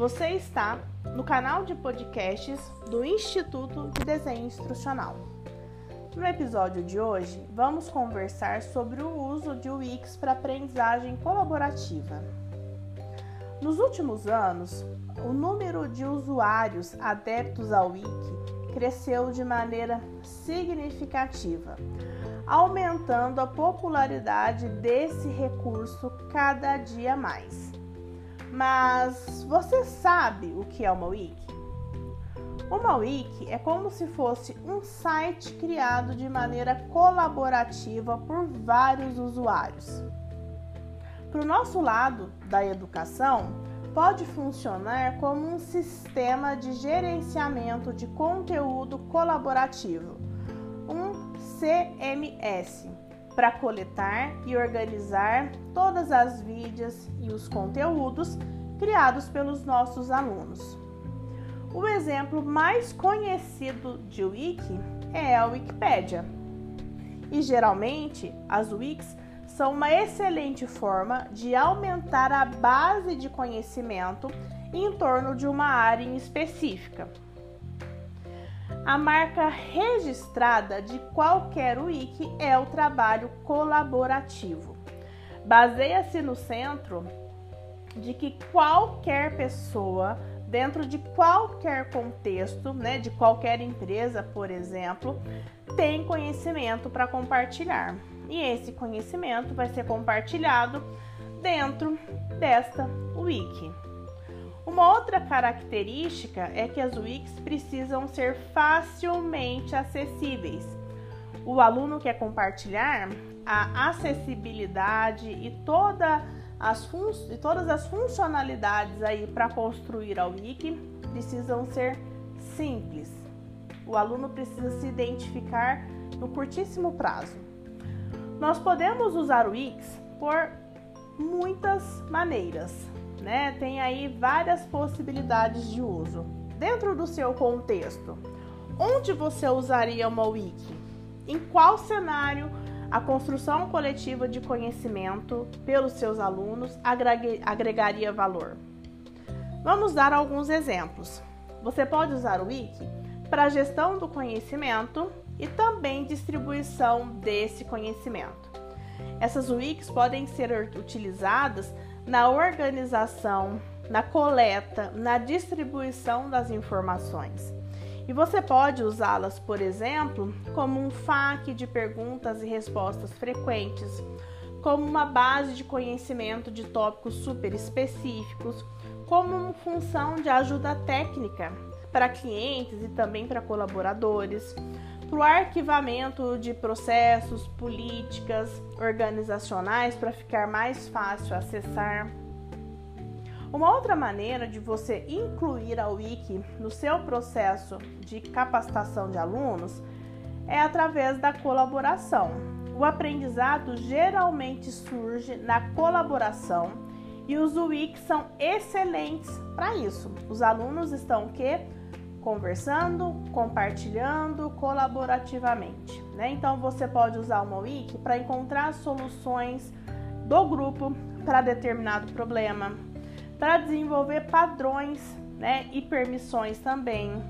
Você está no canal de podcasts do Instituto de Desenho Instrucional. No episódio de hoje, vamos conversar sobre o uso de Wix para aprendizagem colaborativa. Nos últimos anos, o número de usuários adeptos ao Wiki cresceu de maneira significativa, aumentando a popularidade desse recurso cada dia mais. Mas você sabe o que é uma wiki? Uma wiki é como se fosse um site criado de maneira colaborativa por vários usuários. Para o nosso lado da educação, pode funcionar como um sistema de gerenciamento de conteúdo colaborativo, um CMS, para coletar e organizar todas as mídias e os conteúdos criados pelos nossos alunos. O exemplo mais conhecido de wiki é a Wikipédia. E geralmente as wikis são uma excelente forma de aumentar a base de conhecimento em torno de uma área em específica. A marca registrada de qualquer wiki é o trabalho colaborativo. Baseia-se no centro de que qualquer pessoa, dentro de qualquer contexto, né, de qualquer empresa, por exemplo, tem conhecimento para compartilhar. E esse conhecimento vai ser compartilhado dentro desta wiki. Uma outra característica é que as wikis precisam ser facilmente acessíveis. O aluno quer compartilhar a acessibilidade e, toda as e todas as funcionalidades aí para construir a wiki precisam ser simples. O aluno precisa se identificar no curtíssimo prazo. Nós podemos usar o Wix por muitas maneiras, né? Tem aí várias possibilidades de uso. Dentro do seu contexto, onde você usaria uma wiki? Em qual cenário a construção coletiva de conhecimento pelos seus alunos agregaria valor? Vamos dar alguns exemplos. Você pode usar o wiki para gestão do conhecimento e também distribuição desse conhecimento. Essas wikis podem ser utilizadas na organização, na coleta, na distribuição das informações. E você pode usá-las, por exemplo, como um FAQ de perguntas e respostas frequentes, como uma base de conhecimento de tópicos super específicos, como uma função de ajuda técnica para clientes e também para colaboradores, para o arquivamento de processos, políticas organizacionais para ficar mais fácil acessar. Uma outra maneira de você incluir a Wiki no seu processo de capacitação de alunos é através da colaboração. O aprendizado geralmente surge na colaboração e os Wikis são excelentes para isso. Os alunos estão o quê? Conversando, compartilhando colaborativamente. Né? Então você pode usar uma wiki para encontrar soluções do grupo para determinado problema, para desenvolver padrões né, e permissões também,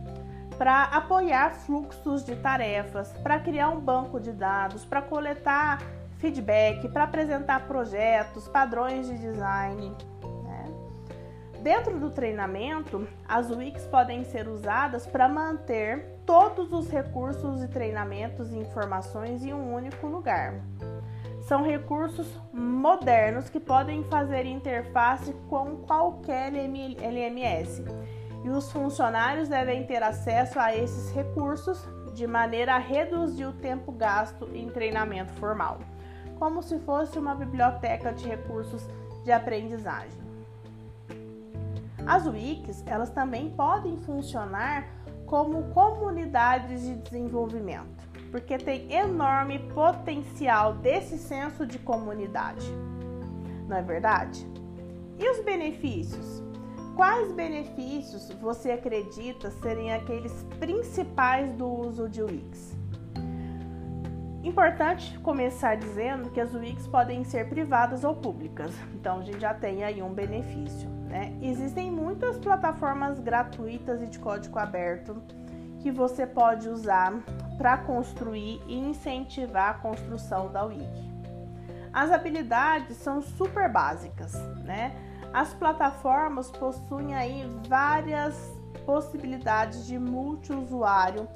para apoiar fluxos de tarefas, para criar um banco de dados, para coletar feedback, para apresentar projetos, padrões de design, Dentro do treinamento, as wikis podem ser usadas para manter todos os recursos e treinamentos e informações em um único lugar. São recursos modernos que podem fazer interface com qualquer LMS e os funcionários devem ter acesso a esses recursos de maneira a reduzir o tempo gasto em treinamento formal, como se fosse uma biblioteca de recursos de aprendizagem. As wikis, elas também podem funcionar como comunidades de desenvolvimento, porque tem enorme potencial desse senso de comunidade. Não é verdade? E os benefícios? Quais benefícios você acredita serem aqueles principais do uso de Wix? Importante começar dizendo que as Wikis podem ser privadas ou públicas, então a gente já tem aí um benefício. Né? Existem muitas plataformas gratuitas e de código aberto que você pode usar para construir e incentivar a construção da Wiki. As habilidades são super básicas, né? As plataformas possuem aí várias possibilidades de multiusuário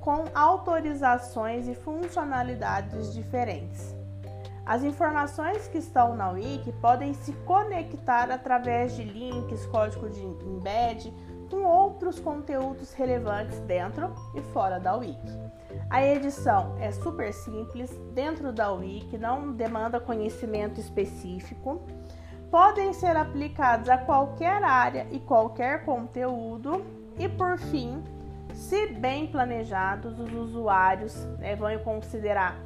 com autorizações e funcionalidades diferentes. As informações que estão na Wiki podem se conectar através de links, código de embed, com outros conteúdos relevantes dentro e fora da Wiki. A edição é super simples, dentro da Wiki, não demanda conhecimento específico. Podem ser aplicados a qualquer área e qualquer conteúdo. E por fim, se bem planejados, os usuários né, vão considerar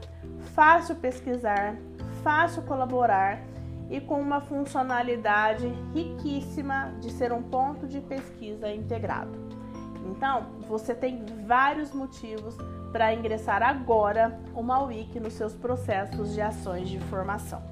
fácil pesquisar, fácil colaborar e com uma funcionalidade riquíssima de ser um ponto de pesquisa integrado. Então, você tem vários motivos para ingressar agora uma wiki nos seus processos de ações de formação.